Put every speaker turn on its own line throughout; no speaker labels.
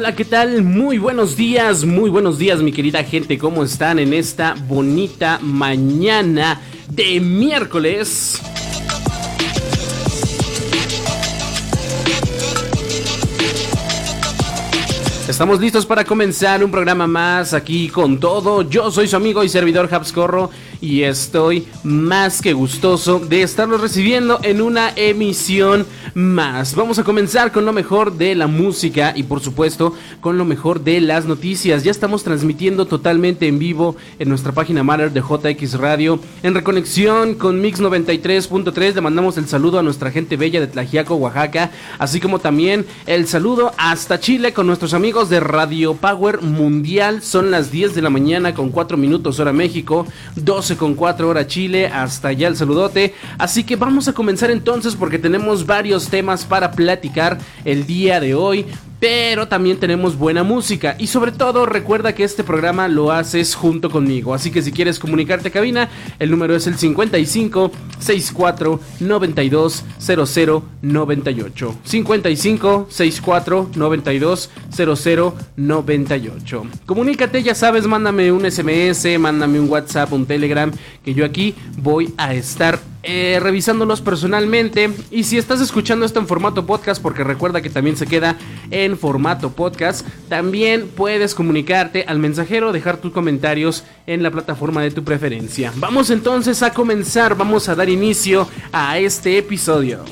Hola, ¿qué tal? Muy buenos días, muy buenos días mi querida gente, ¿cómo están en esta bonita mañana de miércoles? Estamos listos para comenzar un programa más aquí con todo. Yo soy su amigo y servidor Habscorro y estoy más que gustoso de estarlos recibiendo en una emisión más. Vamos a comenzar con lo mejor de la música y por supuesto con lo mejor de las noticias. Ya estamos transmitiendo totalmente en vivo en nuestra página Matter de JX Radio en reconexión con Mix 93.3. Le mandamos el saludo a nuestra gente bella de Tlajiaco, Oaxaca, así como también el saludo hasta Chile con nuestros amigos de Radio Power Mundial. Son las 10 de la mañana con 4 minutos hora México, 12 con 4 hora Chile. Hasta allá el saludote. Así que vamos a comenzar entonces porque tenemos varios temas para platicar el día de hoy pero también tenemos buena música y sobre todo recuerda que este programa lo haces junto conmigo, así que si quieres comunicarte cabina, el número es el 55 64 92 00 98. 55 64 92 00 98. Comunícate, ya sabes, mándame un SMS, mándame un WhatsApp, un Telegram, que yo aquí voy a estar eh, revisándolos personalmente. Y si estás escuchando esto en formato podcast, porque recuerda que también se queda en formato podcast, también puedes comunicarte al mensajero, dejar tus comentarios en la plataforma de tu preferencia. Vamos entonces a comenzar, vamos a dar inicio a este episodio.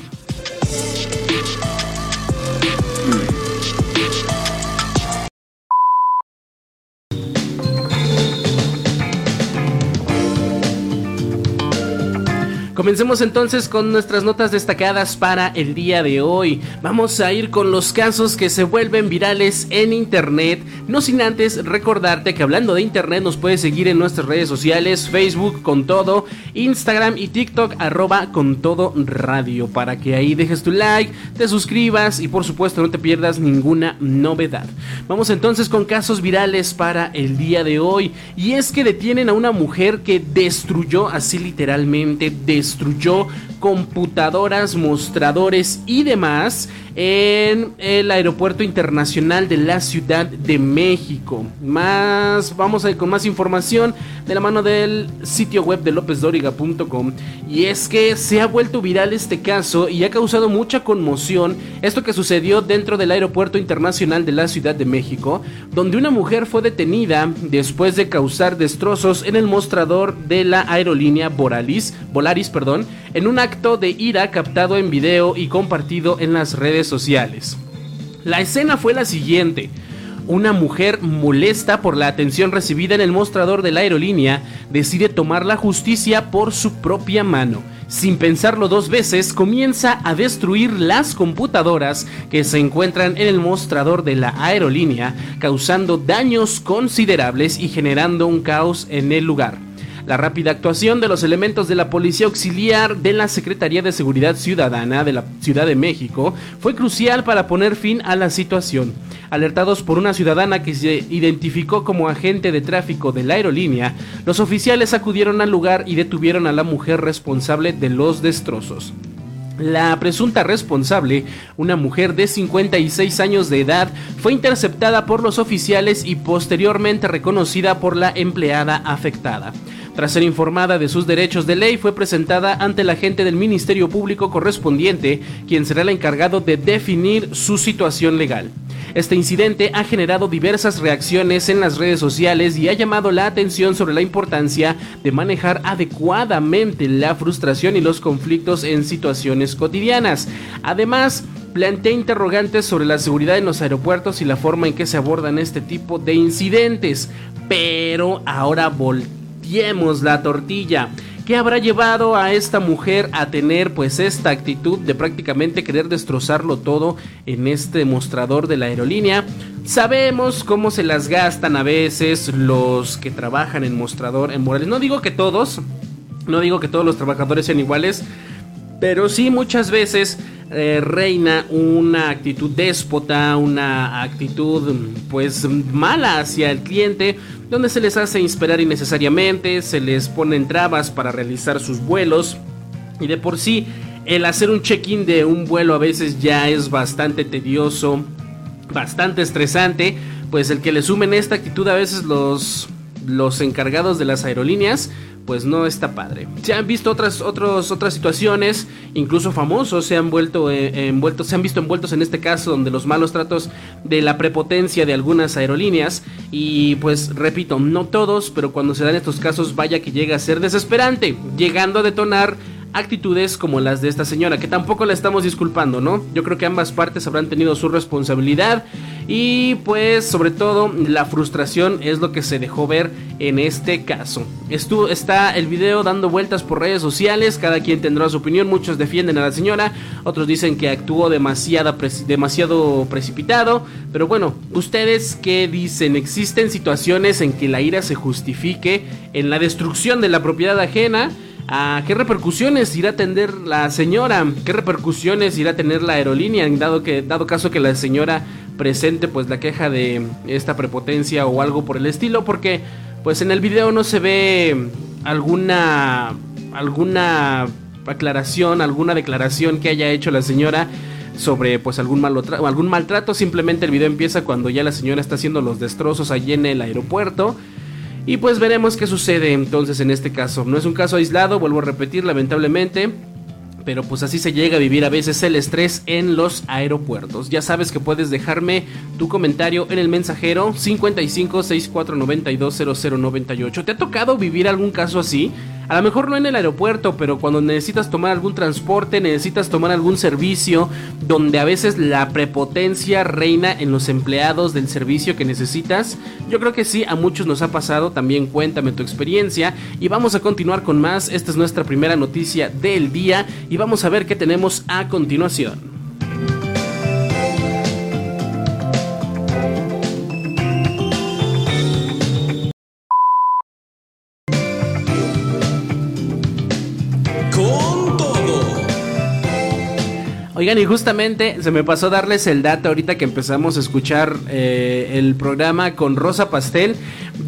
Comencemos entonces con nuestras notas destacadas para el día de hoy. Vamos a ir con los casos que se vuelven virales en internet. No sin antes recordarte que hablando de internet nos puedes seguir en nuestras redes sociales, Facebook con todo, Instagram y TikTok arroba con todo radio para que ahí dejes tu like, te suscribas y por supuesto no te pierdas ninguna novedad. Vamos entonces con casos virales para el día de hoy. Y es que detienen a una mujer que destruyó así literalmente, destruyó destruyó computadoras, mostradores y demás en el aeropuerto internacional de la Ciudad de México. Más, vamos a ir con más información de la mano del sitio web de lopezdoriga.com. Y es que se ha vuelto viral este caso y ha causado mucha conmoción esto que sucedió dentro del aeropuerto internacional de la Ciudad de México, donde una mujer fue detenida después de causar destrozos en el mostrador de la aerolínea Volaris, Volaris, perdón, en un acto de ira captado en video y compartido en las redes sociales. La escena fue la siguiente. Una mujer molesta por la atención recibida en el mostrador de la aerolínea decide tomar la justicia por su propia mano. Sin pensarlo dos veces, comienza a destruir las computadoras que se encuentran en el mostrador de la aerolínea, causando daños considerables y generando un caos en el lugar. La rápida actuación de los elementos de la Policía Auxiliar de la Secretaría de Seguridad Ciudadana de la Ciudad de México fue crucial para poner fin a la situación. Alertados por una ciudadana que se identificó como agente de tráfico de la aerolínea, los oficiales acudieron al lugar y detuvieron a la mujer responsable de los destrozos. La presunta responsable, una mujer de 56 años de edad, fue interceptada por los oficiales y posteriormente reconocida por la empleada afectada. Tras ser informada de sus derechos de ley, fue presentada ante la agente del Ministerio Público correspondiente, quien será el encargado de definir su situación legal. Este incidente ha generado diversas reacciones en las redes sociales y ha llamado la atención sobre la importancia de manejar adecuadamente la frustración y los conflictos en situaciones cotidianas. Además, plantea interrogantes sobre la seguridad en los aeropuertos y la forma en que se abordan este tipo de incidentes. Pero ahora la tortilla. ¿Qué habrá llevado a esta mujer a tener pues esta actitud de prácticamente querer destrozarlo todo en este mostrador de la aerolínea? Sabemos cómo se las gastan a veces los que trabajan en mostrador en Morales. No digo que todos, no digo que todos los trabajadores sean iguales, pero sí muchas veces eh, reina una actitud déspota, una actitud pues mala hacia el cliente, donde se les hace esperar innecesariamente, se les ponen trabas para realizar sus vuelos. Y de por sí el hacer un check-in de un vuelo a veces ya es bastante tedioso, bastante estresante, pues el que le sumen esta actitud a veces los los encargados de las aerolíneas pues no está padre. Se han visto otras, otras situaciones, incluso famosos se han vuelto eh, envueltos, se han visto envueltos en este caso donde los malos tratos de la prepotencia de algunas aerolíneas y pues repito, no todos, pero cuando se dan estos casos vaya que llega a ser desesperante, llegando a detonar actitudes como las de esta señora, que tampoco la estamos disculpando, ¿no? Yo creo que ambas partes habrán tenido su responsabilidad y pues sobre todo la frustración es lo que se dejó ver en este caso. Estuvo, está el video dando vueltas por redes sociales, cada quien tendrá su opinión, muchos defienden a la señora, otros dicen que actuó demasiado precipitado, pero bueno, ustedes qué dicen, existen situaciones en que la ira se justifique en la destrucción de la propiedad ajena, ¿A qué repercusiones irá a tener la señora? ¿Qué repercusiones irá a tener la aerolínea? Dado, que, dado caso que la señora presente pues la queja de esta prepotencia o algo por el estilo. Porque pues en el video no se ve alguna, alguna aclaración, alguna declaración que haya hecho la señora sobre pues algún, algún maltrato. Simplemente el video empieza cuando ya la señora está haciendo los destrozos allí en el aeropuerto. Y pues veremos qué sucede entonces en este caso. No es un caso aislado, vuelvo a repetir, lamentablemente. Pero pues así se llega a vivir a veces el estrés en los aeropuertos. Ya sabes que puedes dejarme tu comentario en el mensajero 55 64 92 0098. ¿Te ha tocado vivir algún caso así? A lo mejor no en el aeropuerto, pero cuando necesitas tomar algún transporte, necesitas tomar algún servicio, donde a veces la prepotencia reina en los empleados del servicio que necesitas. Yo creo que sí, a muchos nos ha pasado, también cuéntame tu experiencia y vamos a continuar con más. Esta es nuestra primera noticia del día y vamos a ver qué tenemos a continuación. Oigan, y justamente se me pasó darles el dato ahorita que empezamos a escuchar eh, el programa con Rosa Pastel.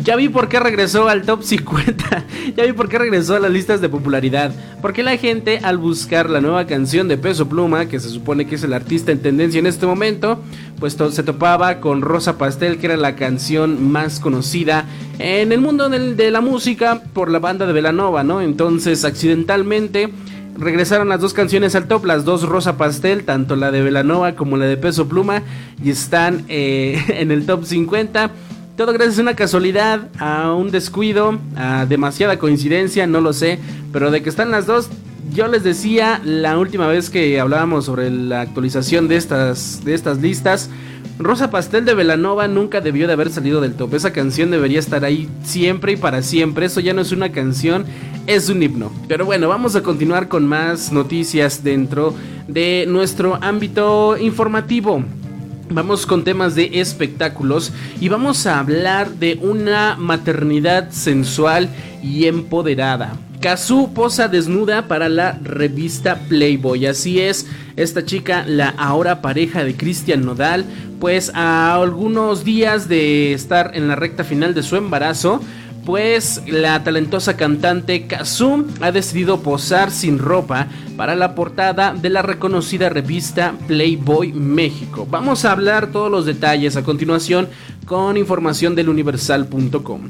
Ya vi por qué regresó al top 50. ya vi por qué regresó a las listas de popularidad. Porque la gente al buscar la nueva canción de Peso Pluma, que se supone que es el artista en tendencia en este momento, pues se topaba con Rosa Pastel, que era la canción más conocida en el mundo de la música por la banda de Velanova, ¿no? Entonces, accidentalmente regresaron las dos canciones al top, las dos Rosa Pastel, tanto la de Velanova como la de Peso Pluma, y están eh, en el top 50. Todo gracias a una casualidad, a un descuido, a demasiada coincidencia, no lo sé, pero de que están las dos, yo les decía la última vez que hablábamos sobre la actualización de estas, de estas listas, Rosa Pastel de Velanova nunca debió de haber salido del top. Esa canción debería estar ahí siempre y para siempre. Eso ya no es una canción, es un himno. Pero bueno, vamos a continuar con más noticias dentro de nuestro ámbito informativo. Vamos con temas de espectáculos y vamos a hablar de una maternidad sensual y empoderada. Kazu posa desnuda para la revista Playboy. Así es, esta chica, la ahora pareja de Cristian Nodal, pues a algunos días de estar en la recta final de su embarazo, pues la talentosa cantante Kazum ha decidido posar sin ropa para la portada de la reconocida revista Playboy México. Vamos a hablar todos los detalles a continuación con información del universal.com.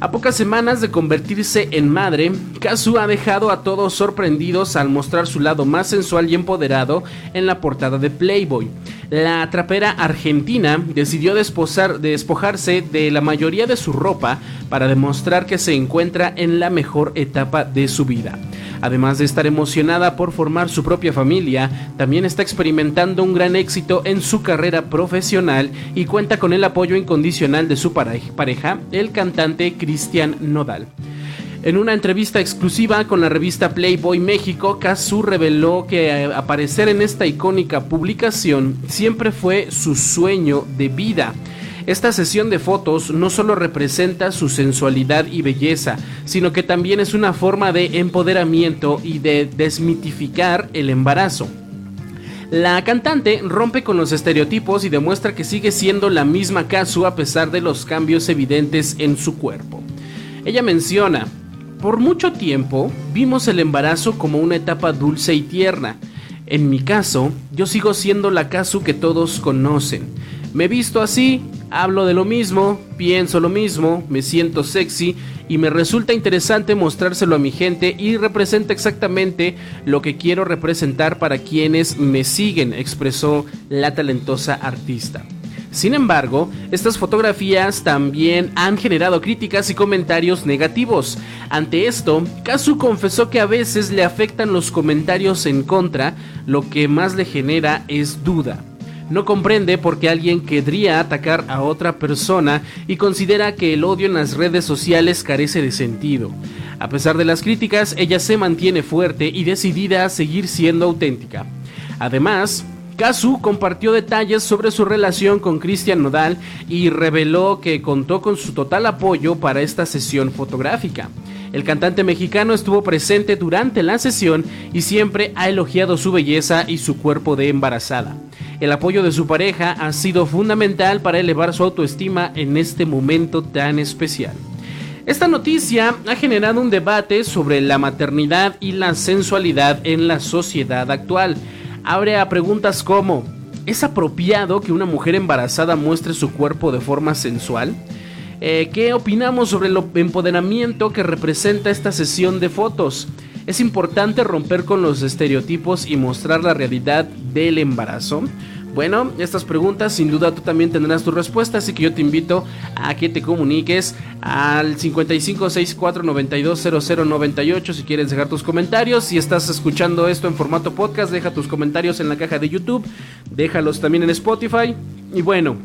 A pocas semanas de convertirse en madre, Kazu ha dejado a todos sorprendidos al mostrar su lado más sensual y empoderado en la portada de Playboy. La trapera argentina decidió despojarse de la mayoría de su ropa para demostrar que se encuentra en la mejor etapa de su vida. Además de estar emocionada por formar su propia familia, también está experimentando un gran éxito en su carrera profesional y cuenta con el apoyo incondicional de su pareja, el cantante Cristian Nodal. En una entrevista exclusiva con la revista Playboy México, Kazu reveló que eh, aparecer en esta icónica publicación siempre fue su sueño de vida. Esta sesión de fotos no solo representa su sensualidad y belleza, sino que también es una forma de empoderamiento y de desmitificar el embarazo. La cantante rompe con los estereotipos y demuestra que sigue siendo la misma Kazu a pesar de los cambios evidentes en su cuerpo. Ella menciona, por mucho tiempo vimos el embarazo como una etapa dulce y tierna. En mi caso, yo sigo siendo la Kazu que todos conocen. Me he visto así Hablo de lo mismo, pienso lo mismo, me siento sexy y me resulta interesante mostrárselo a mi gente y representa exactamente lo que quiero representar para quienes me siguen, expresó la talentosa artista. Sin embargo, estas fotografías también han generado críticas y comentarios negativos. Ante esto, Kazu confesó que a veces le afectan los comentarios en contra, lo que más le genera es duda no comprende por qué alguien querría atacar a otra persona y considera que el odio en las redes sociales carece de sentido. A pesar de las críticas, ella se mantiene fuerte y decidida a seguir siendo auténtica. Además, Kazu compartió detalles sobre su relación con Cristian Nodal y reveló que contó con su total apoyo para esta sesión fotográfica. El cantante mexicano estuvo presente durante la sesión y siempre ha elogiado su belleza y su cuerpo de embarazada. El apoyo de su pareja ha sido fundamental para elevar su autoestima en este momento tan especial. Esta noticia ha generado un debate sobre la maternidad y la sensualidad en la sociedad actual. Abre a preguntas como, ¿es apropiado que una mujer embarazada muestre su cuerpo de forma sensual? Eh, ¿Qué opinamos sobre el empoderamiento que representa esta sesión de fotos? Es importante romper con los estereotipos y mostrar la realidad del embarazo. Bueno, estas preguntas sin duda tú también tendrás tu respuesta, así que yo te invito a que te comuniques al 5564920098 si quieres dejar tus comentarios. Si estás escuchando esto en formato podcast, deja tus comentarios en la caja de YouTube, déjalos también en Spotify. Y bueno,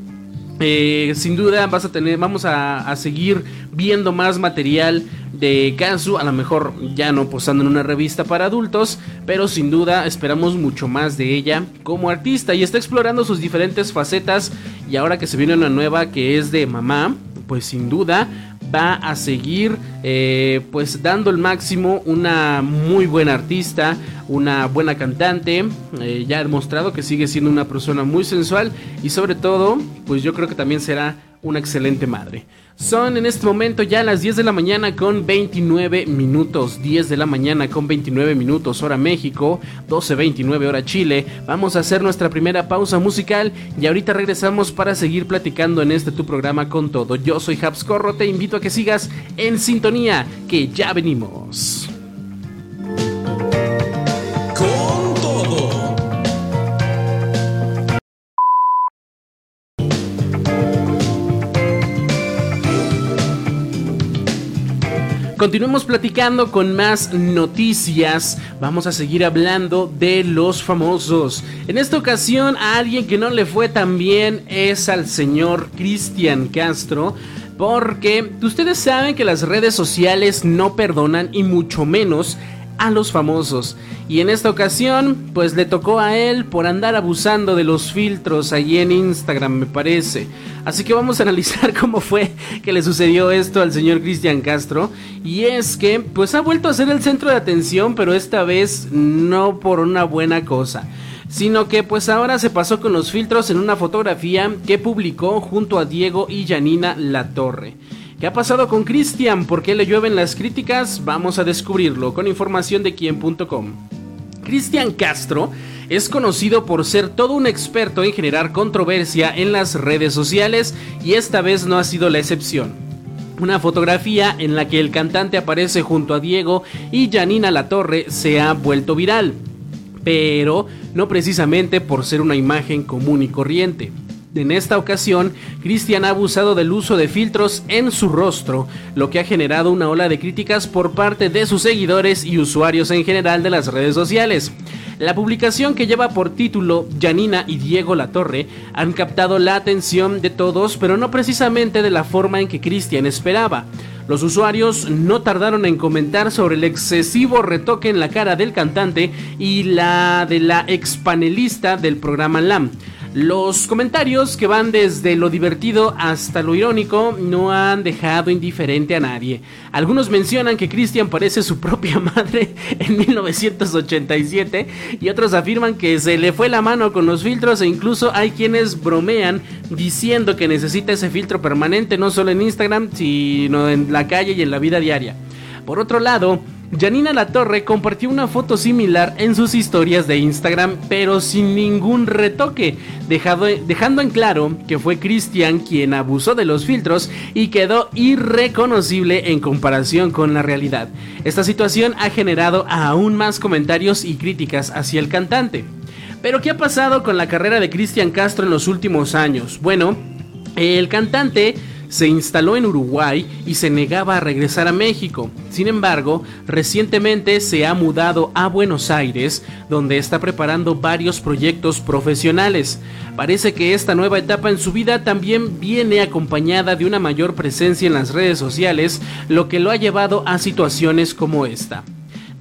eh, sin duda vas a tener, vamos a, seguir viendo más material de Kansu, a lo mejor ya no posando en una revista para adultos, pero sin duda esperamos mucho más de ella como artista. Y está explorando sus diferentes facetas y ahora que se viene una nueva que es de mamá, pues sin duda va a seguir eh, pues dando el máximo una muy buena artista una buena cantante eh, ya ha demostrado que sigue siendo una persona muy sensual y sobre todo pues yo creo que también será una excelente madre son en este momento ya las 10 de la mañana con 29 minutos. 10 de la mañana con 29 minutos hora México, 12.29 hora Chile. Vamos a hacer nuestra primera pausa musical y ahorita regresamos para seguir platicando en este tu programa con todo. Yo soy Habs Corro, te invito a que sigas en sintonía, que ya venimos. Continuemos platicando con más noticias. Vamos a seguir hablando de los famosos. En esta ocasión, a alguien que no le fue tan bien es al señor Cristian Castro. Porque ustedes saben que las redes sociales no perdonan y mucho menos a los famosos. Y en esta ocasión, pues le tocó a él por andar abusando de los filtros allí en Instagram, me parece. Así que vamos a analizar cómo fue que le sucedió esto al señor Cristian Castro. Y es que, pues ha vuelto a ser el centro de atención, pero esta vez no por una buena cosa. Sino que pues ahora se pasó con los filtros en una fotografía que publicó junto a Diego y Janina Latorre. ¿Qué ha pasado con Cristian? ¿Por qué le llueven las críticas? Vamos a descubrirlo con información de quien.com. Cristian Castro es conocido por ser todo un experto en generar controversia en las redes sociales y esta vez no ha sido la excepción. Una fotografía en la que el cantante aparece junto a Diego y Janina Latorre se ha vuelto viral, pero no precisamente por ser una imagen común y corriente. En esta ocasión, Cristian ha abusado del uso de filtros en su rostro, lo que ha generado una ola de críticas por parte de sus seguidores y usuarios en general de las redes sociales. La publicación que lleva por título Janina y Diego Latorre han captado la atención de todos, pero no precisamente de la forma en que Cristian esperaba. Los usuarios no tardaron en comentar sobre el excesivo retoque en la cara del cantante y la de la expanelista del programa LAM. Los comentarios que van desde lo divertido hasta lo irónico no han dejado indiferente a nadie. Algunos mencionan que Christian parece su propia madre en 1987 y otros afirman que se le fue la mano con los filtros e incluso hay quienes bromean diciendo que necesita ese filtro permanente no solo en Instagram sino en la calle y en la vida diaria. Por otro lado, Janina Latorre compartió una foto similar en sus historias de Instagram, pero sin ningún retoque, dejando en claro que fue Cristian quien abusó de los filtros y quedó irreconocible en comparación con la realidad. Esta situación ha generado aún más comentarios y críticas hacia el cantante. Pero ¿qué ha pasado con la carrera de Cristian Castro en los últimos años? Bueno, el cantante se instaló en Uruguay y se negaba a regresar a México. Sin embargo, recientemente se ha mudado a Buenos Aires, donde está preparando varios proyectos profesionales. Parece que esta nueva etapa en su vida también viene acompañada de una mayor presencia en las redes sociales, lo que lo ha llevado a situaciones como esta.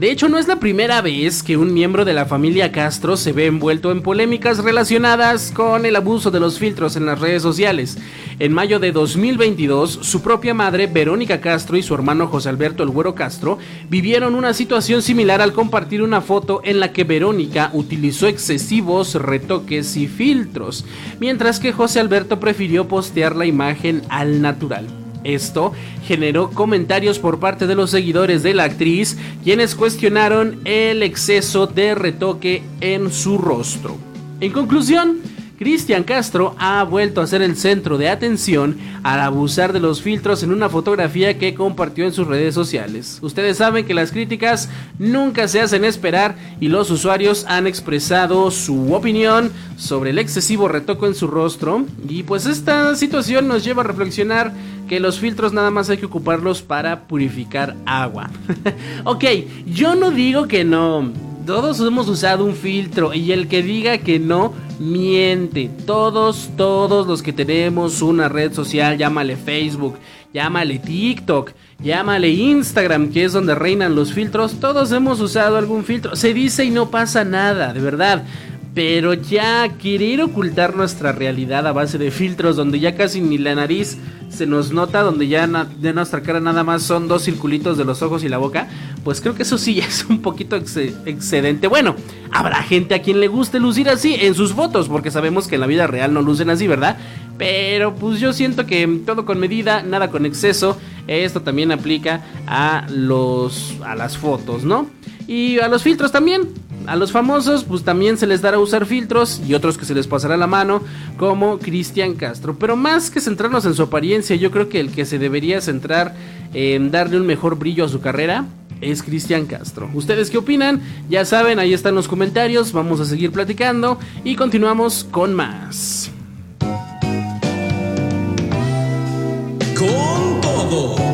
De hecho, no es la primera vez que un miembro de la familia Castro se ve envuelto en polémicas relacionadas con el abuso de los filtros en las redes sociales. En mayo de 2022, su propia madre, Verónica Castro, y su hermano José Alberto El Güero Castro vivieron una situación similar al compartir una foto en la que Verónica utilizó excesivos retoques y filtros, mientras que José Alberto prefirió postear la imagen al natural. Esto generó comentarios por parte de los seguidores de la actriz, quienes cuestionaron el exceso de retoque en su rostro. En conclusión, Cristian Castro ha vuelto a ser el centro de atención al abusar de los filtros en una fotografía que compartió en sus redes sociales. Ustedes saben que las críticas nunca se hacen esperar y los usuarios han expresado su opinión sobre el excesivo retoque en su rostro y pues esta situación nos lleva a reflexionar que los filtros nada más hay que ocuparlos para purificar agua. ok, yo no digo que no. Todos hemos usado un filtro y el que diga que no, miente. Todos, todos los que tenemos una red social, llámale Facebook, llámale TikTok, llámale Instagram, que es donde reinan los filtros, todos hemos usado algún filtro. Se dice y no pasa nada, de verdad. Pero ya querer ocultar nuestra realidad a base de filtros donde ya casi ni la nariz se nos nota, donde ya de nuestra cara nada más son dos circulitos de los ojos y la boca, pues creo que eso sí es un poquito excedente. Bueno, habrá gente a quien le guste lucir así en sus fotos, porque sabemos que en la vida real no lucen así, ¿verdad? Pero pues yo siento que todo con medida, nada con exceso. Esto también aplica a los a las fotos, ¿no? Y a los filtros también. A los famosos, pues también se les dará usar filtros y otros que se les pasará la mano, como Cristian Castro. Pero más que centrarnos en su apariencia, yo creo que el que se debería centrar en darle un mejor brillo a su carrera es Cristian Castro. ¿Ustedes qué opinan? Ya saben, ahí están los comentarios, vamos a seguir platicando y continuamos con más.
Con todo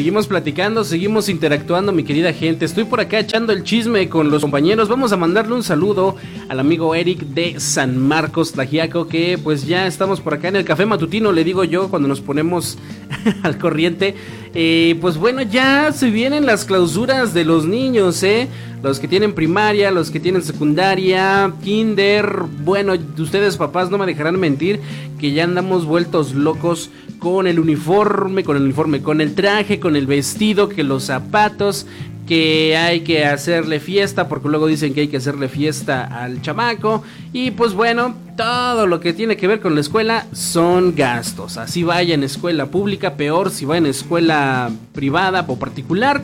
seguimos platicando, seguimos interactuando, mi querida gente. Estoy por acá echando el chisme con los compañeros. Vamos a mandarle un saludo al amigo Eric de San Marcos Tlajiaco, que pues ya estamos por acá en el café matutino, le digo yo, cuando nos ponemos al corriente. Eh, pues bueno, ya se vienen las clausuras de los niños, ¿eh? Los que tienen primaria, los que tienen secundaria, kinder. Bueno, ustedes papás no me dejarán mentir que ya andamos vueltos locos con el uniforme, con el uniforme, con el traje, con el vestido, que los zapatos, que hay que hacerle fiesta, porque luego dicen que hay que hacerle fiesta al chamaco. Y pues bueno, todo lo que tiene que ver con la escuela son gastos. Así vaya en escuela pública, peor si va en escuela privada o particular.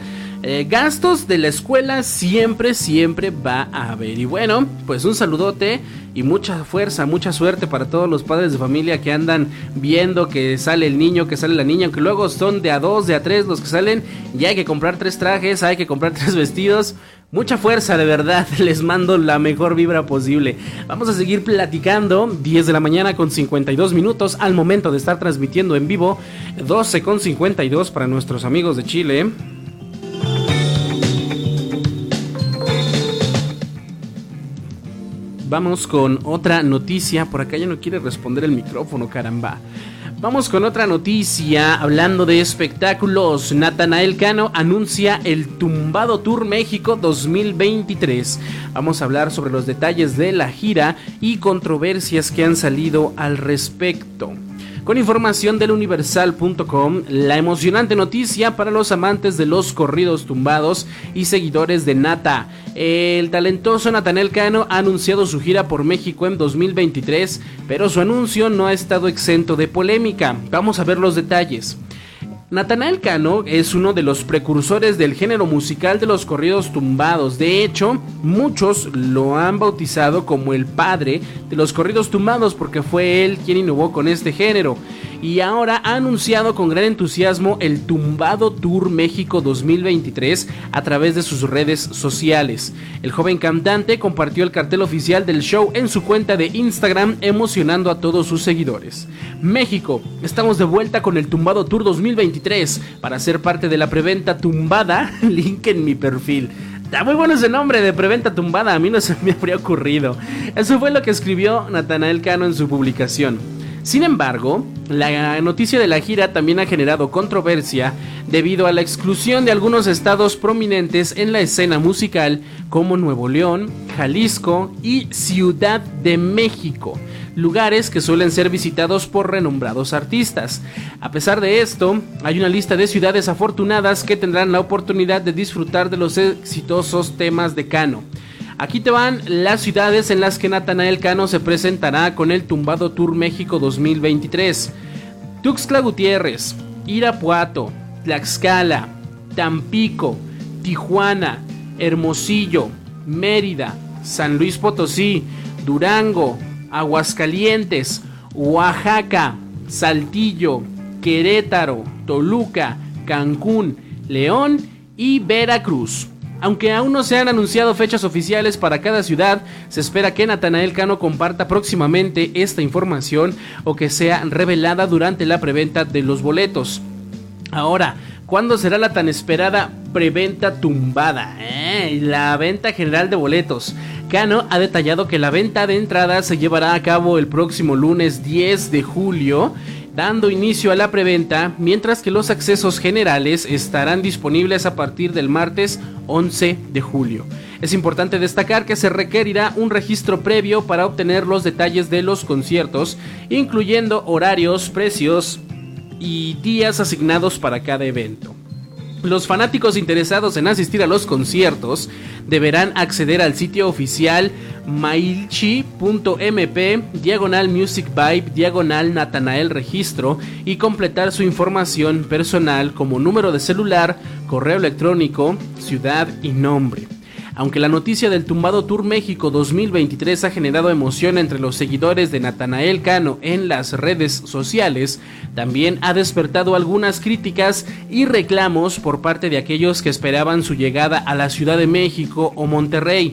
Eh, gastos de la escuela siempre, siempre va a haber. Y bueno, pues un saludote y mucha fuerza, mucha suerte para todos los padres de familia que andan viendo que sale el niño, que sale la niña, aunque luego son de a dos, de a tres los que salen, y hay que comprar tres trajes, hay que comprar tres vestidos. Mucha fuerza, de verdad, les mando la mejor vibra posible. Vamos a seguir platicando, 10 de la mañana con 52 minutos al momento de estar transmitiendo en vivo, 12 con 52 para nuestros amigos de Chile. Vamos con otra noticia. Por acá ya no quiere responder el micrófono, caramba. Vamos con otra noticia. Hablando de espectáculos, Natanael Cano anuncia el Tumbado Tour México 2023. Vamos a hablar sobre los detalles de la gira y controversias que han salido al respecto. Con información del universal.com, la emocionante noticia para los amantes de los corridos tumbados y seguidores de Nata. El talentoso Natanel Cano ha anunciado su gira por México en 2023, pero su anuncio no ha estado exento de polémica. Vamos a ver los detalles. Natanael Cano es uno de los precursores del género musical de los corridos tumbados. De hecho, muchos lo han bautizado como el padre de los corridos tumbados porque fue él quien innovó con este género y ahora ha anunciado con gran entusiasmo el Tumbado Tour México 2023 a través de sus redes sociales. El joven cantante compartió el cartel oficial del show en su cuenta de Instagram emocionando a todos sus seguidores. México, estamos de vuelta con el Tumbado Tour 2023 para ser parte de la preventa tumbada, link en mi perfil. Está muy bueno ese nombre de preventa tumbada, a mí no se me habría ocurrido. Eso fue lo que escribió Natanael Cano en su publicación. Sin embargo, la noticia de la gira también ha generado controversia debido a la exclusión de algunos estados prominentes en la escena musical como Nuevo León, Jalisco y Ciudad de México, lugares que suelen ser visitados por renombrados artistas. A pesar de esto, hay una lista de ciudades afortunadas que tendrán la oportunidad de disfrutar de los exitosos temas de Cano. Aquí te van las ciudades en las que Natanael Cano se presentará con el Tumbado Tour México 2023. Tuxtla Gutiérrez, Irapuato, Tlaxcala, Tampico, Tijuana, Hermosillo, Mérida, San Luis Potosí, Durango, Aguascalientes, Oaxaca, Saltillo, Querétaro, Toluca, Cancún, León y Veracruz. Aunque aún no se han anunciado fechas oficiales para cada ciudad, se espera que Natanael Cano comparta próximamente esta información o que sea revelada durante la preventa de los boletos. Ahora, ¿cuándo será la tan esperada preventa tumbada? Eh, la venta general de boletos. Cano ha detallado que la venta de entradas se llevará a cabo el próximo lunes 10 de julio dando inicio a la preventa, mientras que los accesos generales estarán disponibles a partir del martes 11 de julio. Es importante destacar que se requerirá un registro previo para obtener los detalles de los conciertos, incluyendo horarios, precios y días asignados para cada evento. Los fanáticos interesados en asistir a los conciertos deberán acceder al sitio oficial mailchi.mp diagonal music vibe diagonal Natanael registro y completar su información personal como número de celular, correo electrónico, ciudad y nombre. Aunque la noticia del Tumbado Tour México 2023 ha generado emoción entre los seguidores de Natanael Cano en las redes sociales, también ha despertado algunas críticas y reclamos por parte de aquellos que esperaban su llegada a la Ciudad de México o Monterrey.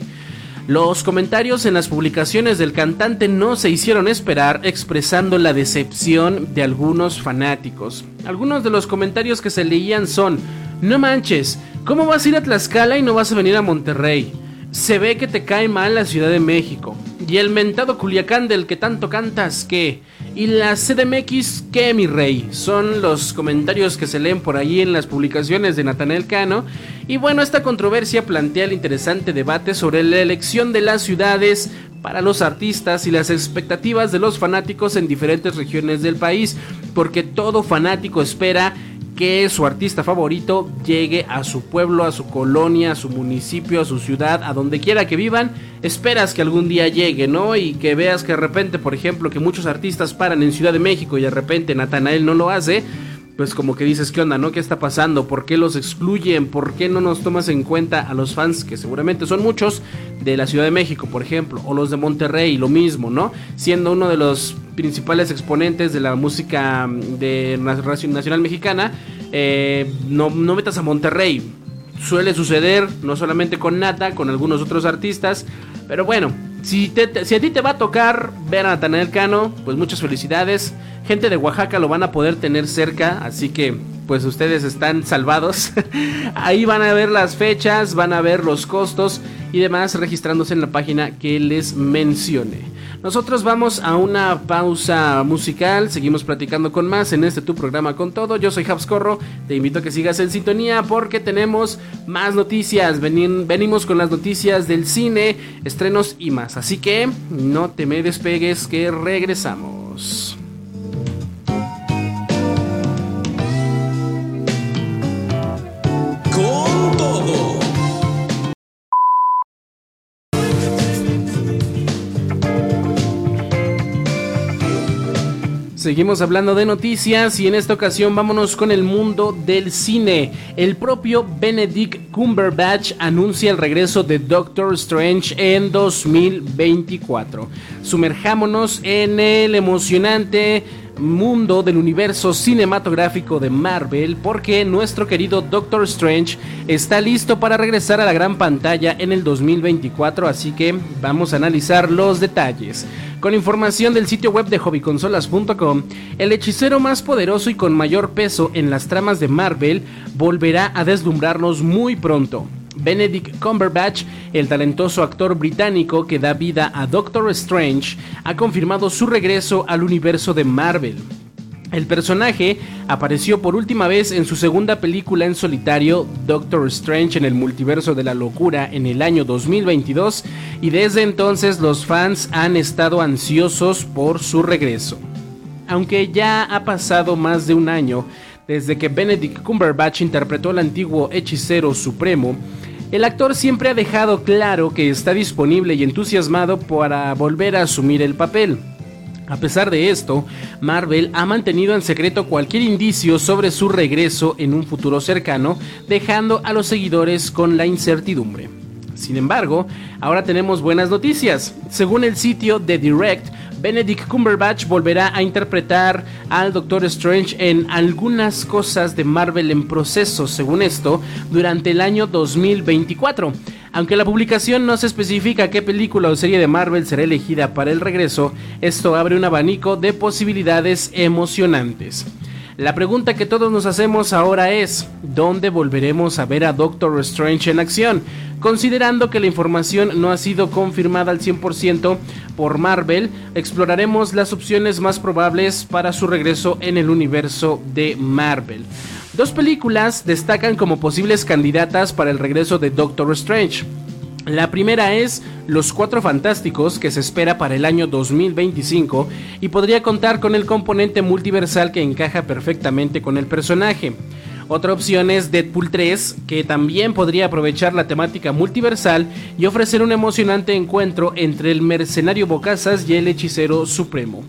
Los comentarios en las publicaciones del cantante no se hicieron esperar, expresando la decepción de algunos fanáticos. Algunos de los comentarios que se leían son, no manches, ¿cómo vas a ir a Tlaxcala y no vas a venir a Monterrey? Se ve que te cae mal la Ciudad de México. Y el mentado Culiacán del que tanto cantas, ¿qué? Y la CDMX, ¿qué, mi rey? Son los comentarios que se leen por ahí en las publicaciones de Natanel Cano. Y bueno, esta controversia plantea el interesante debate sobre la elección de las ciudades para los artistas y las expectativas de los fanáticos en diferentes regiones del país, porque todo fanático espera que su artista favorito llegue a su pueblo, a su colonia, a su municipio, a su ciudad, a donde quiera que vivan. Esperas que algún día llegue, ¿no? Y que veas que de repente, por ejemplo, que muchos artistas paran en Ciudad de México y de repente Natanael no lo hace. Pues como que dices, ¿qué onda, no? ¿Qué está pasando? ¿Por qué los excluyen? ¿Por qué no nos tomas en cuenta a los fans, que seguramente son muchos, de la Ciudad de México, por ejemplo? O los de Monterrey, lo mismo, ¿no? Siendo uno de los principales exponentes de la música mm, de nacional mexicana, eh, no, no metas a Monterrey. Suele suceder no solamente con Nata, con algunos otros artistas, pero bueno, si, a ti te va a tocar ver a Natanael Cano, pues muchas felicidades. Gente de Oaxaca lo van a poder tener cerca, así que pues ustedes están salvados. Ahí van a ver las fechas, van a ver los costos y demás registrándose en la página que les mencioné. Nosotros vamos a una pausa musical, seguimos platicando con más en este tu programa con todo. Yo soy Corro, te invito a que sigas en sintonía porque tenemos más noticias. venimos con las noticias del cine, estrenos y más. Así que no te me despegues que regresamos. Seguimos hablando de noticias y en esta ocasión vámonos con el mundo del cine. El propio Benedict Cumberbatch anuncia el regreso de Doctor Strange en 2024. Sumerjámonos en el emocionante mundo del universo cinematográfico de Marvel porque nuestro querido Doctor Strange está listo para regresar a la gran pantalla en el 2024, así que vamos a analizar los detalles. Con información del sitio web de hobbyconsolas.com, el hechicero más poderoso y con mayor peso en las tramas de Marvel volverá a deslumbrarnos muy pronto. Benedict Cumberbatch, el talentoso actor británico que da vida a Doctor Strange, ha confirmado su regreso al universo de Marvel. El personaje apareció por última vez en su segunda película en solitario, Doctor Strange en el multiverso de la locura, en el año 2022, y desde entonces los fans han estado ansiosos por su regreso. Aunque ya ha pasado más de un año desde que Benedict Cumberbatch interpretó al antiguo hechicero supremo, el actor siempre ha dejado claro que está disponible y entusiasmado para volver a asumir el papel. A pesar de esto, Marvel ha mantenido en secreto cualquier indicio sobre su regreso en un futuro cercano, dejando a los seguidores con la incertidumbre. Sin embargo, ahora tenemos buenas noticias. Según el sitio The Direct, Benedict Cumberbatch volverá a interpretar al Doctor Strange en algunas cosas de Marvel en proceso, según esto, durante el año 2024. Aunque la publicación no se especifica qué película o serie de Marvel será elegida para el regreso, esto abre un abanico de posibilidades emocionantes. La pregunta que todos nos hacemos ahora es, ¿dónde volveremos a ver a Doctor Strange en acción? Considerando que la información no ha sido confirmada al 100% por Marvel, exploraremos las opciones más probables para su regreso en el universo de Marvel. Dos películas destacan como posibles candidatas para el regreso de Doctor Strange. La primera es Los Cuatro Fantásticos, que se espera para el año 2025 y podría contar con el componente multiversal que encaja perfectamente con el personaje. Otra opción es Deadpool 3, que también podría aprovechar la temática multiversal y ofrecer un emocionante encuentro entre el mercenario Bocazas y el hechicero supremo.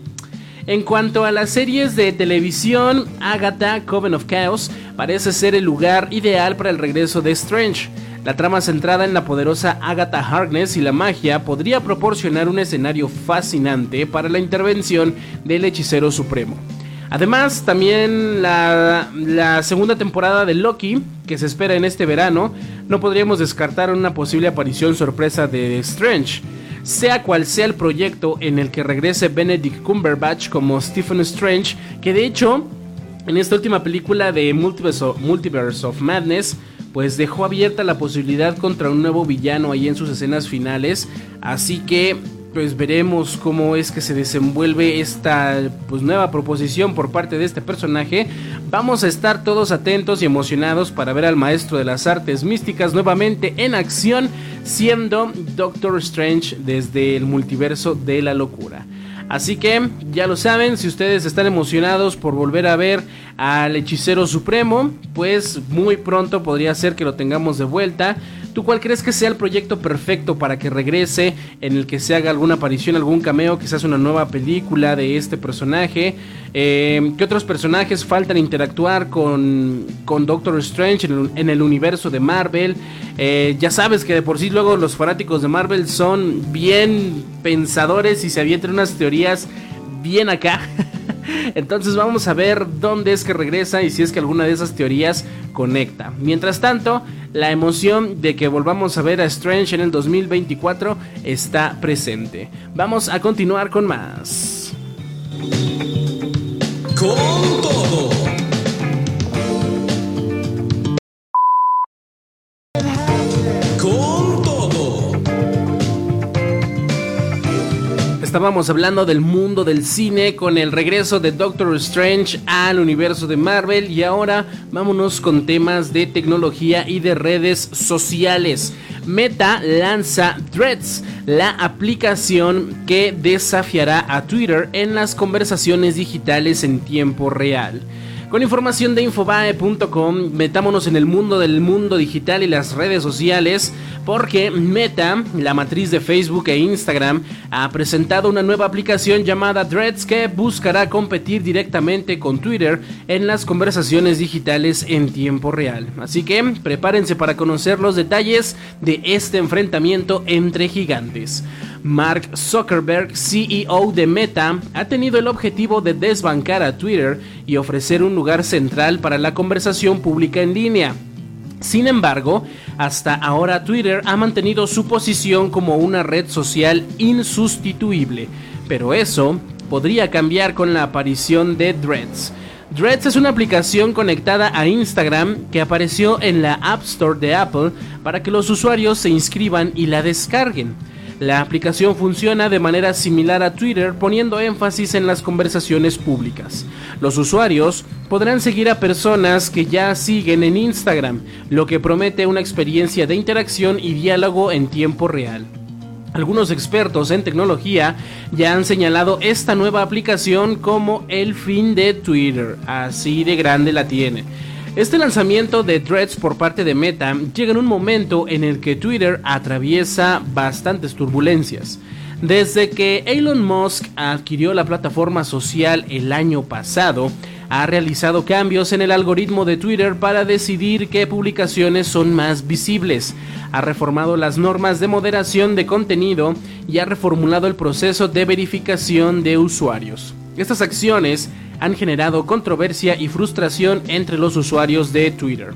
En cuanto a las series de televisión, Agatha Coven of Chaos parece ser el lugar ideal para el regreso de Strange. La trama centrada en la poderosa Agatha Harkness y la magia podría proporcionar un escenario fascinante para la intervención del hechicero supremo. Además, también la, segunda temporada de Loki, que se espera en este verano, no podríamos descartar una posible aparición sorpresa de Strange. Sea cual sea el proyecto en el que regrese Benedict Cumberbatch como Stephen Strange, que de hecho, en esta última película de Multiverse of Madness, pues dejó abierta la posibilidad contra un nuevo villano ahí en sus escenas finales. Así que pues veremos cómo es que se desenvuelve esta pues nueva proposición por parte de este personaje. Vamos a estar todos atentos y emocionados para ver al maestro de las artes místicas nuevamente en acción siendo Doctor Strange desde el multiverso de la locura. Así que ya lo saben, si ustedes están emocionados por volver a ver al hechicero supremo, pues muy pronto podría ser que lo tengamos de vuelta. ¿Tú cuál crees que sea el proyecto perfecto para que regrese, en el que se haga alguna aparición, algún cameo, quizás una nueva película de este personaje? Eh, ¿Qué otros personajes faltan interactuar con, con Doctor Strange en el, universo de Marvel? Eh, ya sabes que de por sí luego los fanáticos de Marvel son bien pensadores y se avientan unas teorías bien acá. Entonces vamos a ver dónde es que regresa y si es que alguna de esas teorías conecta. Mientras tanto, la emoción de que volvamos a ver a Strange en el 2024 está presente. Vamos a continuar con más. Estábamos hablando del mundo del cine con el regreso de Doctor Strange al universo de Marvel y ahora vámonos con temas de tecnología y de redes sociales. Meta lanza Threads, la aplicación que desafiará a Twitter en las conversaciones digitales en tiempo real. Con información de infobae.com, metámonos en el mundo del mundo digital y las redes sociales, porque Meta, la matriz de Facebook e Instagram, ha presentado una nueva aplicación llamada Threads que buscará competir directamente con Twitter en las conversaciones digitales en tiempo real. Así que prepárense para conocer los detalles de este enfrentamiento entre gigantes. Mark Zuckerberg, CEO de Meta, ha tenido el objetivo de desbancar a Twitter y ofrecer un lugar central para la conversación pública en línea. Sin embargo, hasta ahora Twitter ha mantenido su posición como una red social insustituible, pero eso podría cambiar con la aparición de Threads. Threads es una aplicación conectada a Instagram que apareció en la App Store de Apple para que los usuarios se inscriban y la descarguen. La aplicación funciona de manera similar a Twitter poniendo énfasis en las conversaciones públicas. Los usuarios podrán seguir a personas que ya siguen en Instagram, lo que promete una experiencia de interacción y diálogo en tiempo real. Algunos expertos en tecnología ya han señalado esta nueva aplicación como el fin de Twitter, así de grande la tiene. Este lanzamiento de Threads por parte de Meta llega en un momento en el que Twitter atraviesa bastantes turbulencias. Desde que Elon Musk adquirió la plataforma social el año pasado, ha realizado cambios en el algoritmo de Twitter para decidir qué publicaciones son más visibles, ha reformado las normas de moderación de contenido y ha reformulado el proceso de verificación de usuarios. Estas acciones han generado controversia y frustración entre los usuarios de Twitter.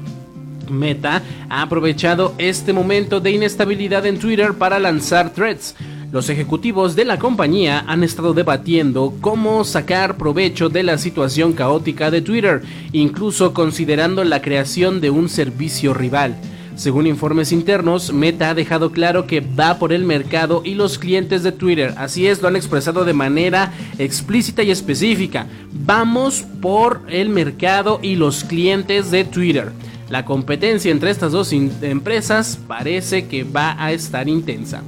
Meta ha aprovechado este momento de inestabilidad en Twitter para lanzar threads. Los ejecutivos de la compañía han estado debatiendo cómo sacar provecho de la situación caótica de Twitter, incluso considerando la creación de un servicio rival. Según informes internos, Meta ha dejado claro que va por el mercado y los clientes de Twitter. Así es, lo han expresado de manera explícita y específica. Vamos por el mercado y los clientes de Twitter. La competencia entre estas dos empresas parece que va a estar intensa.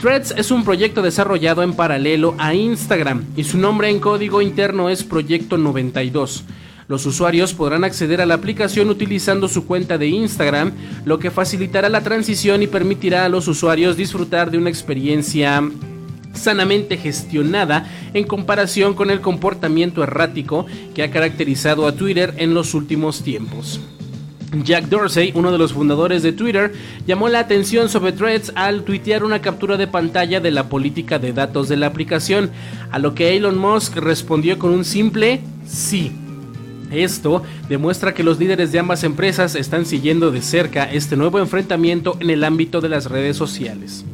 Threads es un proyecto desarrollado en paralelo a Instagram y su nombre en código interno es Proyecto 92. Los usuarios podrán acceder a la aplicación utilizando su cuenta de Instagram, lo que facilitará la transición y permitirá a los usuarios disfrutar de una experiencia sanamente gestionada en comparación con el comportamiento errático que ha caracterizado a Twitter en los últimos tiempos. Jack Dorsey, uno de los fundadores de Twitter, llamó la atención sobre Threads al tuitear una captura de pantalla de la política de datos de la aplicación, a lo que Elon Musk respondió con un simple sí. Esto demuestra que los líderes de ambas empresas están siguiendo de cerca este nuevo enfrentamiento en el ámbito de las redes sociales.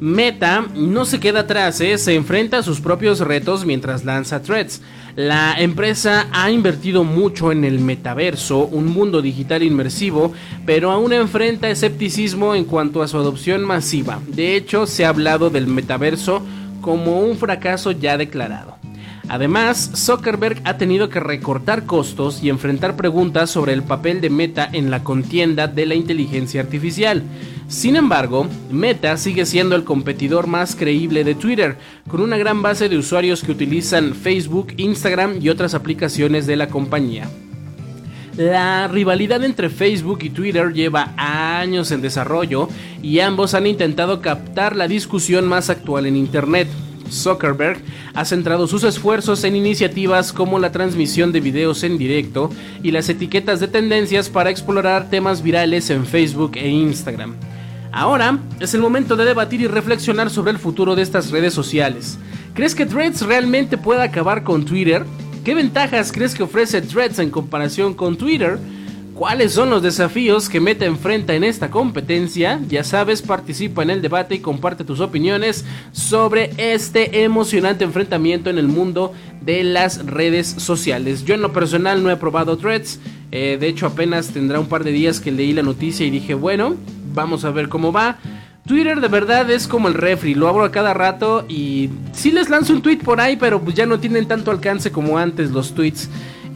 Meta no se queda atrás, ¿eh? se enfrenta a sus propios retos mientras lanza threads. La empresa ha invertido mucho en el metaverso, un mundo digital inmersivo, pero aún enfrenta escepticismo en cuanto a su adopción masiva. De hecho, se ha hablado del metaverso como un fracaso ya declarado. Además, Zuckerberg ha tenido que recortar costos y enfrentar preguntas sobre el papel de Meta en la contienda de la inteligencia artificial. Sin embargo, Meta sigue siendo el competidor más creíble de Twitter, con una gran base de usuarios que utilizan Facebook, Instagram y otras aplicaciones de la compañía. La rivalidad entre Facebook y Twitter lleva años en desarrollo y ambos han intentado captar la discusión más actual en Internet. Zuckerberg ha centrado sus esfuerzos en iniciativas como la transmisión de videos en directo y las etiquetas de tendencias para explorar temas virales en Facebook e Instagram. Ahora es el momento de debatir y reflexionar sobre el futuro de estas redes sociales. ¿Crees que Threads realmente pueda acabar con Twitter? ¿Qué ventajas crees que ofrece Threads en comparación con Twitter? ¿Cuáles son los desafíos que Meta enfrenta en esta competencia? Ya sabes, participa en el debate y comparte tus opiniones sobre este emocionante enfrentamiento en el mundo de las redes sociales. Yo en lo personal no he probado Threads, eh, de hecho apenas tendrá un par de días que leí la noticia y dije, bueno, vamos a ver cómo va. Twitter de verdad es como el refri, lo abro a cada rato y sí les lanzo un tweet por ahí, pero pues ya no tienen tanto alcance como antes los tweets.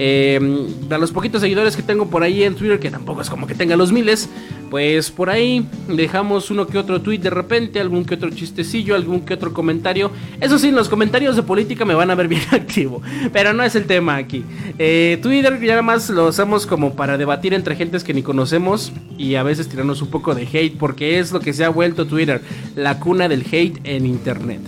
Eh, a los poquitos seguidores que tengo por ahí en Twitter, que tampoco es como que tenga los miles, pues por ahí dejamos uno que otro tweet de repente, algún que otro chistecillo, algún que otro comentario. Eso sí, los comentarios de política me van a ver bien activo, pero no es el tema aquí. Eh, Twitter ya nada más lo usamos como para debatir entre gentes que ni conocemos y a veces tirarnos un poco de hate, porque es lo que se ha vuelto Twitter, la cuna del hate en Internet.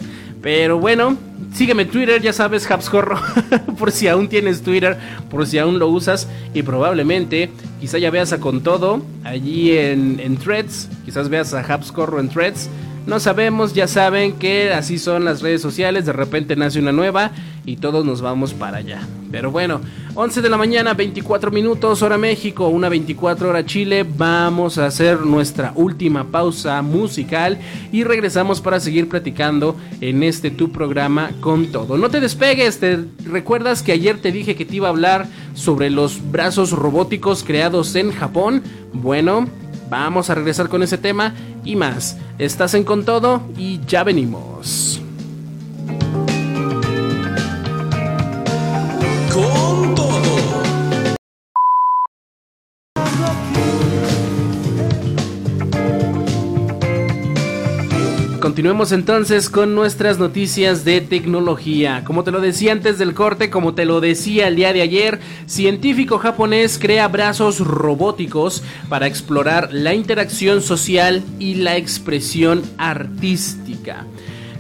Pero bueno, sígueme en Twitter, ya sabes, Habscorro, por si aún tienes Twitter, por si aún lo usas y probablemente quizá ya veas a con todo allí en, en Threads, quizás veas a Habscorro en Threads. No sabemos, ya saben que así son las redes sociales, de repente nace una nueva y todos nos vamos para allá. Pero bueno, 11 de la mañana, 24 minutos, hora México, una 24 hora Chile. Vamos a hacer nuestra última pausa musical y regresamos para seguir platicando en este tu programa con todo. No te despegues, te recuerdas que ayer te dije que te iba a hablar sobre los brazos robóticos creados en Japón. Bueno, vamos a regresar con ese tema y más. Estás en con todo y ya venimos. Continuemos entonces con nuestras noticias de tecnología. Como te lo decía antes del corte, como te lo decía el día de ayer, científico japonés crea brazos robóticos para explorar la interacción social y la expresión artística.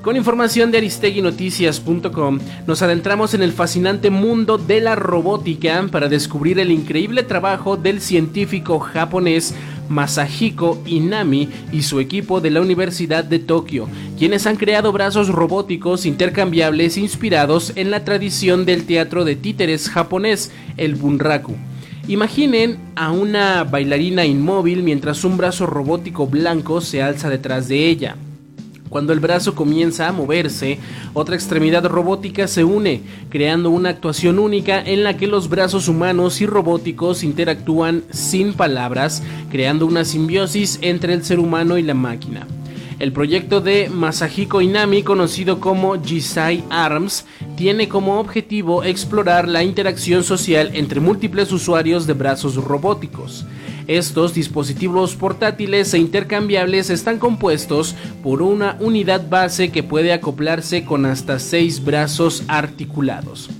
Con información de aristeguinoticias.com nos adentramos en el fascinante mundo de la robótica para descubrir el increíble trabajo del científico japonés Masahiko Inami y su equipo de la Universidad de Tokio, quienes han creado brazos robóticos intercambiables inspirados en la tradición del teatro de títeres japonés, el bunraku. Imaginen a una bailarina inmóvil mientras un brazo robótico blanco se alza detrás de ella. Cuando el brazo comienza a moverse, otra extremidad robótica se une, creando una actuación única en la que los brazos humanos y robóticos interactúan sin palabras, creando una simbiosis entre el ser humano y la máquina. El proyecto de Masahiko Inami, conocido como Jisai Arms, tiene como objetivo explorar la interacción social entre múltiples usuarios de brazos robóticos. Estos dispositivos portátiles e intercambiables están compuestos por una unidad base que puede acoplarse con hasta 6 brazos articulados.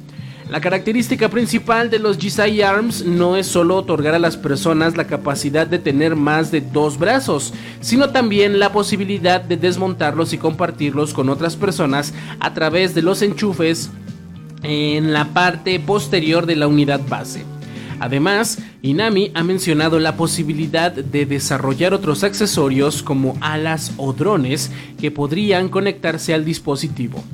La característica principal de los Jisai Arms no es solo otorgar a las personas la capacidad de tener más de dos brazos, sino también la posibilidad de desmontarlos y compartirlos con otras personas a través de los enchufes en la parte posterior de la unidad base. Además, Inami ha mencionado la posibilidad de desarrollar otros accesorios como alas o drones que podrían conectarse al dispositivo.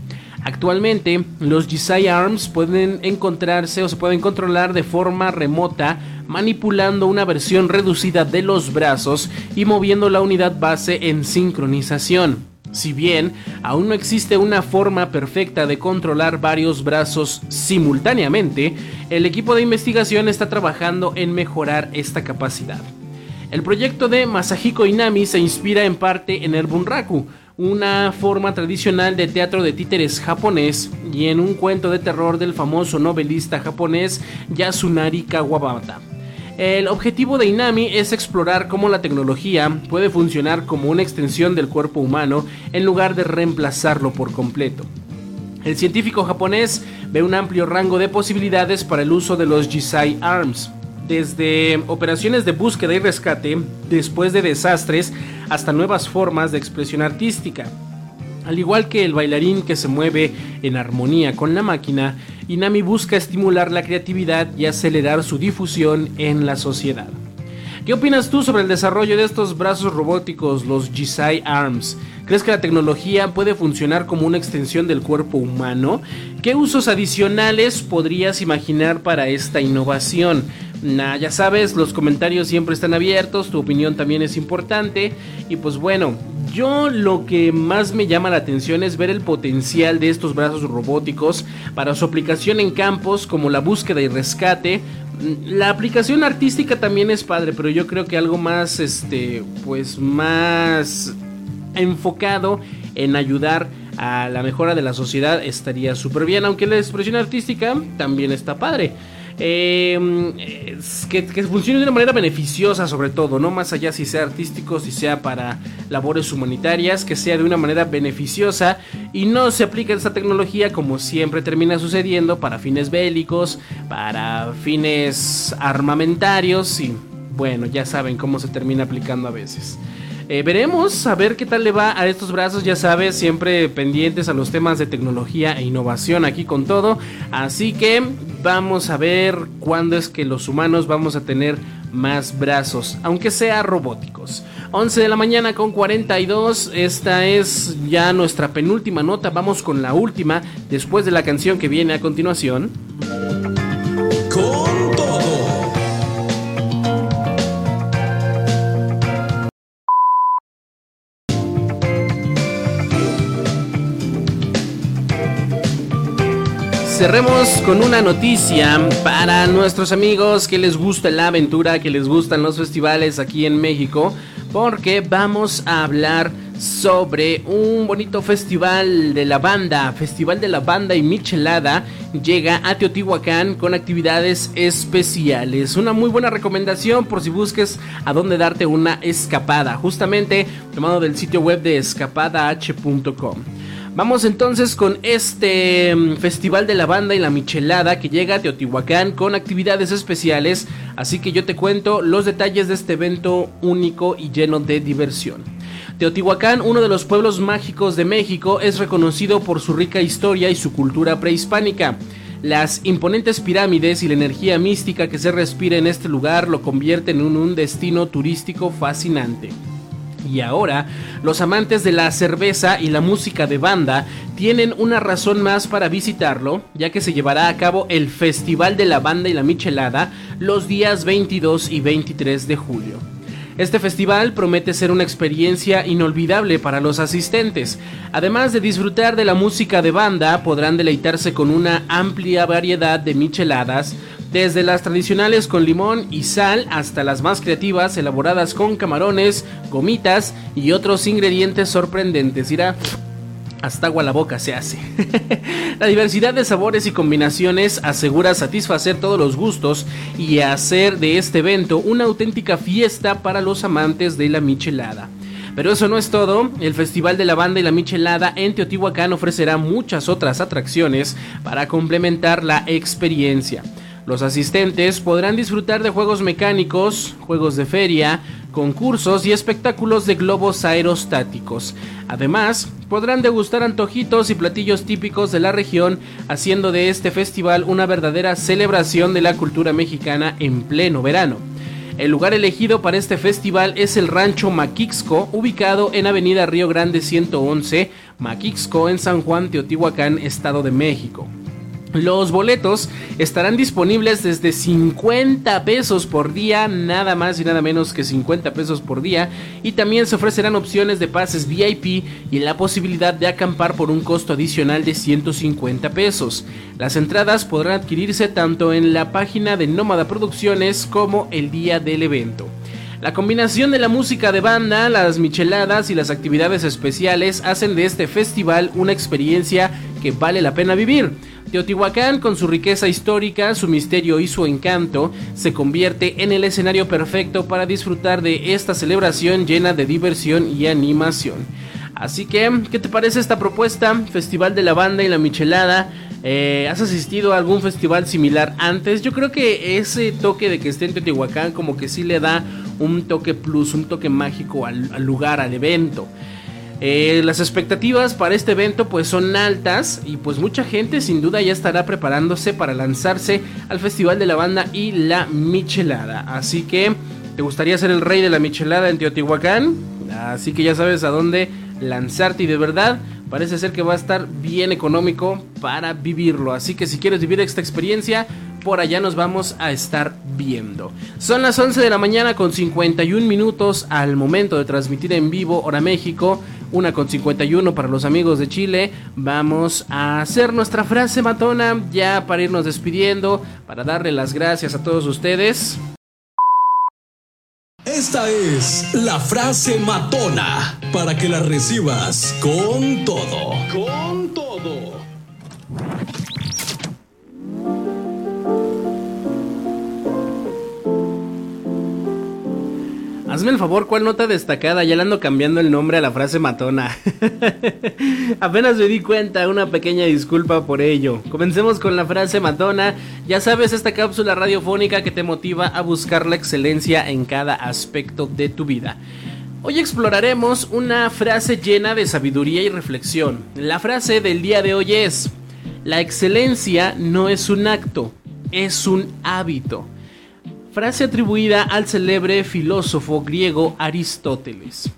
Actualmente, los Jisai Arms pueden encontrarse o se pueden controlar de forma remota manipulando una versión reducida de los brazos y moviendo la unidad base en sincronización. Si bien aún no existe una forma perfecta de controlar varios brazos simultáneamente, el equipo de investigación está trabajando en mejorar esta capacidad. El proyecto de Masahiko Inami se inspira en parte en el bunraku, una forma tradicional de teatro de títeres japonés, y en un cuento de terror del famoso novelista japonés Yasunari Kawabata. El objetivo de Inami es explorar cómo la tecnología puede funcionar como una extensión del cuerpo humano en lugar de reemplazarlo por completo. El científico japonés ve un amplio rango de posibilidades para el uso de los Jisai Arms, desde operaciones de búsqueda y rescate después de desastres hasta nuevas formas de expresión artística. Al igual que el bailarín que se mueve en armonía con la máquina, Inami busca estimular la creatividad y acelerar su difusión en la sociedad. ¿Qué opinas tú sobre el desarrollo de estos brazos robóticos, los Jisai Arms? ¿Crees que la tecnología puede funcionar como una extensión del cuerpo humano? ¿Qué usos adicionales podrías imaginar para esta innovación? Nah, ya sabes, los comentarios siempre están abiertos, tu opinión también es importante. Y pues bueno, yo lo que más me llama la atención es ver el potencial de estos brazos robóticos para su aplicación en campos como la búsqueda y rescate. La aplicación artística también es padre, pero yo creo que algo más, este, pues más enfocado en ayudar a la mejora de la sociedad estaría súper bien, aunque la expresión artística también está padre. Em, que, funcione de una manera beneficiosa sobre todo, no más allá si sea artístico, si sea para labores humanitarias, que sea de una manera beneficiosa y no se aplique esta tecnología como siempre termina sucediendo para fines bélicos, para fines armamentarios y bueno, ya saben cómo se termina aplicando a veces. Eh, veremos a ver qué tal le va a estos brazos, ya sabes, siempre pendientes a los temas de tecnología e innovación aquí con todo. Así que vamos a ver cuándo es que los humanos vamos a tener más brazos, aunque sea robóticos. 11 de la mañana con 42, esta es ya nuestra penúltima nota, vamos con la última después de la canción que viene a continuación. Cerremos con una noticia para nuestros amigos que les gusta la aventura, que les gustan los festivales aquí en México, porque vamos a hablar sobre un bonito festival de la banda, Festival de la Banda y Michelada, llega a Teotihuacán con actividades especiales. Una muy buena recomendación por si busques a dónde darte una escapada, justamente tomado del sitio web de escapadah.com. Vamos entonces con este mm, Festival de la Banda y la Michelada que llega a Teotihuacán con actividades especiales, así que yo te cuento los detalles de este evento único y lleno de diversión. Teotihuacán, uno de los pueblos mágicos de México, es reconocido por su rica historia y su cultura prehispánica. Las imponentes pirámides y la energía mística que se respira en este lugar lo convierten en un destino turístico fascinante. Y ahora, los amantes de la cerveza y la música de banda tienen una razón más para visitarlo, ya que se llevará a cabo el Festival de la Banda y la Michelada los días 22 y 23 de julio. Este festival promete ser una experiencia inolvidable para los asistentes. Además de disfrutar de la música de banda, podrán deleitarse con una amplia variedad de micheladas, desde las tradicionales con limón y sal hasta las más creativas elaboradas con camarones, gomitas y otros ingredientes sorprendentes. Irá hasta agua la boca se hace. la diversidad de sabores y combinaciones asegura satisfacer todos los gustos y hacer de este evento una auténtica fiesta para los amantes de la michelada. Pero eso no es todo, el Festival de la Banda y la Michelada en Teotihuacán ofrecerá muchas otras atracciones para complementar la experiencia. Los asistentes podrán disfrutar de juegos mecánicos, juegos de feria, concursos y espectáculos de globos aerostáticos. Además, podrán degustar antojitos y platillos típicos de la región, haciendo de este festival una verdadera celebración de la cultura mexicana en pleno verano. El lugar elegido para este festival es el Rancho Maquixco, ubicado en Avenida Río Grande 111, Maquixco en San Juan, Teotihuacán, Estado de México. Los boletos estarán disponibles desde 50 pesos por día, nada más y nada menos que 50 pesos por día, y también se ofrecerán opciones de pases VIP y la posibilidad de acampar por un costo adicional de 150 pesos. Las entradas podrán adquirirse tanto en la página de Nómada Producciones como el día del evento. La combinación de la música de banda, las micheladas y las actividades especiales hacen de este festival una experiencia que vale la pena vivir. Teotihuacán, con su riqueza histórica, su misterio y su encanto, se convierte en el escenario perfecto para disfrutar de esta celebración llena de diversión y animación. Así que, ¿qué te parece esta propuesta? Festival de la Banda y la Michelada Eh, ¿Has asistido a algún festival similar antes? Yo creo que ese toque de que esté en Teotihuacán como que sí le da un toque plus, un toque mágico al, lugar, al evento. Eh, las expectativas para este evento pues son altas y pues mucha gente sin duda ya estará preparándose para lanzarse al Festival de la Banda y la Michelada. Así que, ¿te gustaría ser el rey de la Michelada en Teotihuacán? Así que ya sabes a dónde lanzarte y de verdad parece ser que va a estar bien económico para vivirlo. Así que si quieres vivir esta experiencia, por allá nos vamos a estar viendo. Son las 11 de la mañana con 51 minutos al momento de transmitir en vivo hora México. Una con 51 para los amigos de Chile. Vamos a hacer nuestra frase matona ya para irnos despidiendo, para darle las gracias a todos ustedes.
Esta es la frase matona para que la recibas con todo. Con
Hazme el favor, ¿cuál nota destacada? Ya le ando cambiando el nombre a la frase matona. Apenas me di cuenta, una pequeña disculpa por ello. Comencemos con la frase matona. Ya sabes, esta cápsula radiofónica que te motiva a buscar la excelencia en cada aspecto de tu vida. Hoy exploraremos una frase llena de sabiduría y reflexión. La frase del día de hoy es, la excelencia no es un acto, es un hábito frase atribuida al célebre filósofo griego Aristóteles.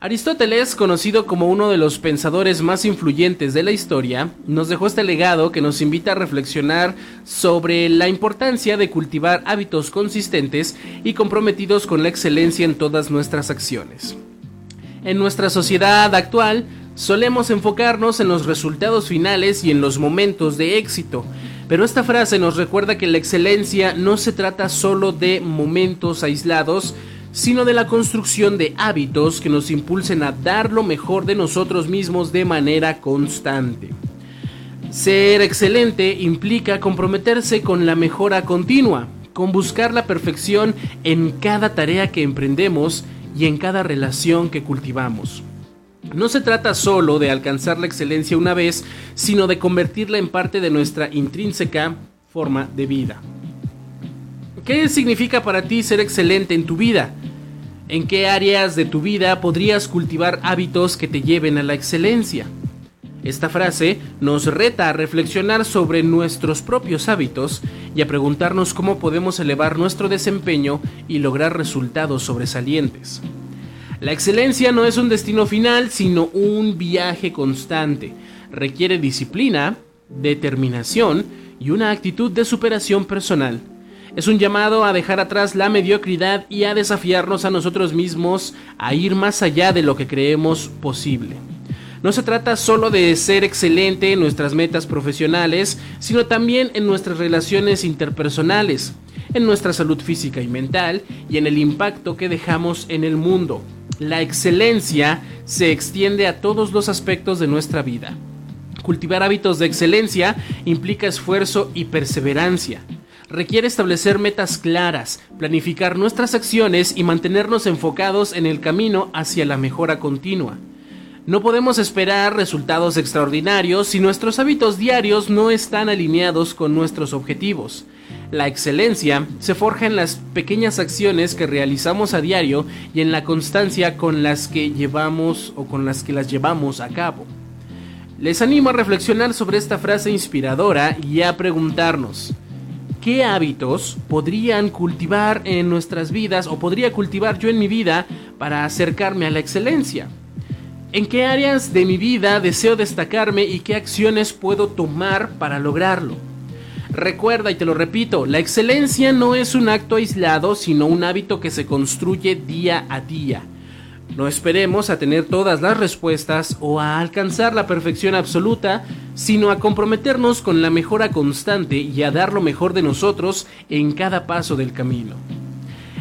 Aristóteles, conocido como uno de los pensadores más influyentes de la historia, nos dejó este legado que nos invita a reflexionar sobre la importancia de cultivar hábitos consistentes y comprometidos con la excelencia en todas nuestras acciones. En nuestra sociedad actual, solemos enfocarnos en los resultados finales y en los momentos de éxito, pero esta frase nos recuerda que la excelencia no se trata solo de momentos aislados, sino de la construcción de hábitos que nos impulsen a dar lo mejor de nosotros mismos de manera constante. Ser excelente implica comprometerse con la mejora continua, con buscar la perfección en cada tarea que emprendemos y en cada relación que cultivamos. No se trata solo de alcanzar la excelencia una vez, sino de convertirla en parte de nuestra intrínseca forma de vida. ¿Qué significa para ti ser excelente en tu vida? ¿En qué áreas de tu vida podrías cultivar hábitos que te lleven a la excelencia? Esta frase nos reta a reflexionar sobre nuestros propios hábitos y a preguntarnos cómo podemos elevar nuestro desempeño y lograr resultados sobresalientes. La excelencia no es un destino final, sino un viaje constante. Requiere disciplina, determinación y una actitud de superación personal. Es un llamado a dejar atrás la mediocridad y a desafiarnos a nosotros mismos a ir más allá de lo que creemos posible. No se trata solo de ser excelente en nuestras metas profesionales, sino también en nuestras relaciones interpersonales, en nuestra salud física y mental y en el impacto que dejamos en el mundo. La excelencia se extiende a todos los aspectos de nuestra vida. Cultivar hábitos de excelencia implica esfuerzo y perseverancia. Requiere establecer metas claras, planificar nuestras acciones y mantenernos enfocados en el camino hacia la mejora continua. No podemos esperar resultados extraordinarios si nuestros hábitos diarios no están alineados con nuestros objetivos. La excelencia se forja en las pequeñas acciones que realizamos a diario y en la constancia con las que llevamos o con las que las llevamos a cabo. Les animo a reflexionar sobre esta frase inspiradora y a preguntarnos, ¿qué hábitos podrían cultivar en nuestras vidas o podría cultivar yo en mi vida para acercarme a la excelencia? ¿En qué áreas de mi vida deseo destacarme y qué acciones puedo tomar para lograrlo? Recuerda y te lo repito, la excelencia no es un acto aislado, sino un hábito que se construye día a día. No esperemos a tener todas las respuestas o a alcanzar la perfección absoluta, sino a comprometernos con la mejora constante y a dar lo mejor de nosotros en cada paso del camino.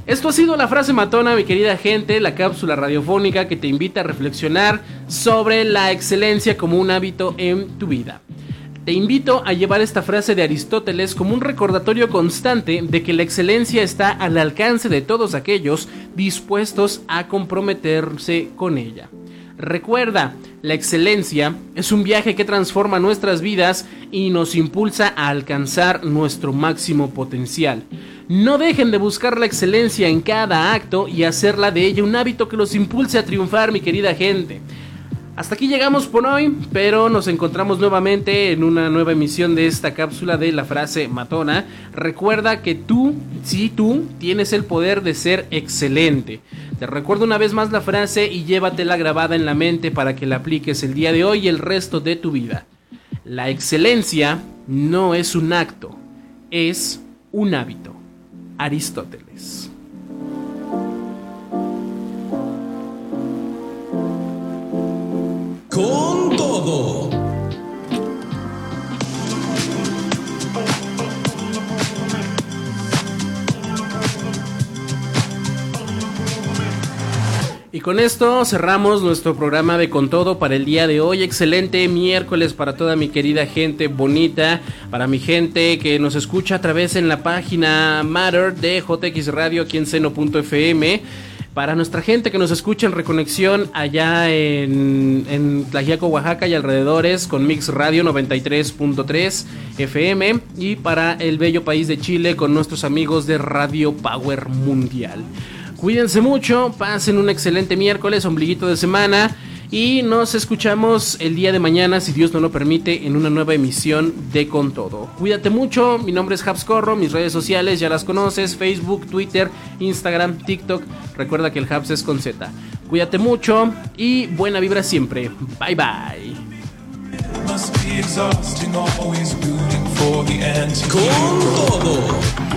Esto ha sido la frase matona, mi querida gente, la cápsula radiofónica que te invita a reflexionar sobre la excelencia como un hábito en tu vida. Te invito a llevar esta frase de Aristóteles como un recordatorio constante de que la excelencia está al alcance de todos aquellos dispuestos a comprometerse con ella. Recuerda, la excelencia es un viaje que transforma nuestras vidas y nos impulsa a alcanzar nuestro máximo potencial. No dejen de buscar la excelencia en cada acto y hacerla de ella un hábito que los impulse a triunfar, mi querida gente. Hasta aquí llegamos por hoy, pero nos encontramos nuevamente en una nueva emisión de esta cápsula de la frase matona. Recuerda que tú, sí tú, tienes el poder de ser excelente. Te recuerdo una vez más la frase y llévatela grabada en la mente para que la apliques el día de hoy y el resto de tu vida. La excelencia no es un acto, es un hábito. Aristóteles.
Con todo.
Y con esto cerramos nuestro programa de Con Todo para el día de hoy. Excelente miércoles para toda mi querida gente bonita, para mi gente que nos escucha a través en la página Matter de JX Radio aquí en seno.fm para nuestra gente que nos escucha en Reconexión allá en, en Tlajiaco, Oaxaca y alrededores con Mix Radio 93.3 FM y para el bello país de Chile con nuestros amigos de Radio Power Mundial. Cuídense mucho, pasen un excelente miércoles, ombliguito de semana. Y nos escuchamos el día de mañana, si Dios no lo permite, en una nueva emisión de Con Todo. Cuídate mucho, mi nombre es Habs Corro, mis redes sociales ya las conoces, Facebook, Twitter, Instagram, TikTok. Recuerda que el Habs es con Z. Cuídate mucho y buena vibra siempre. Bye bye.
Con todo.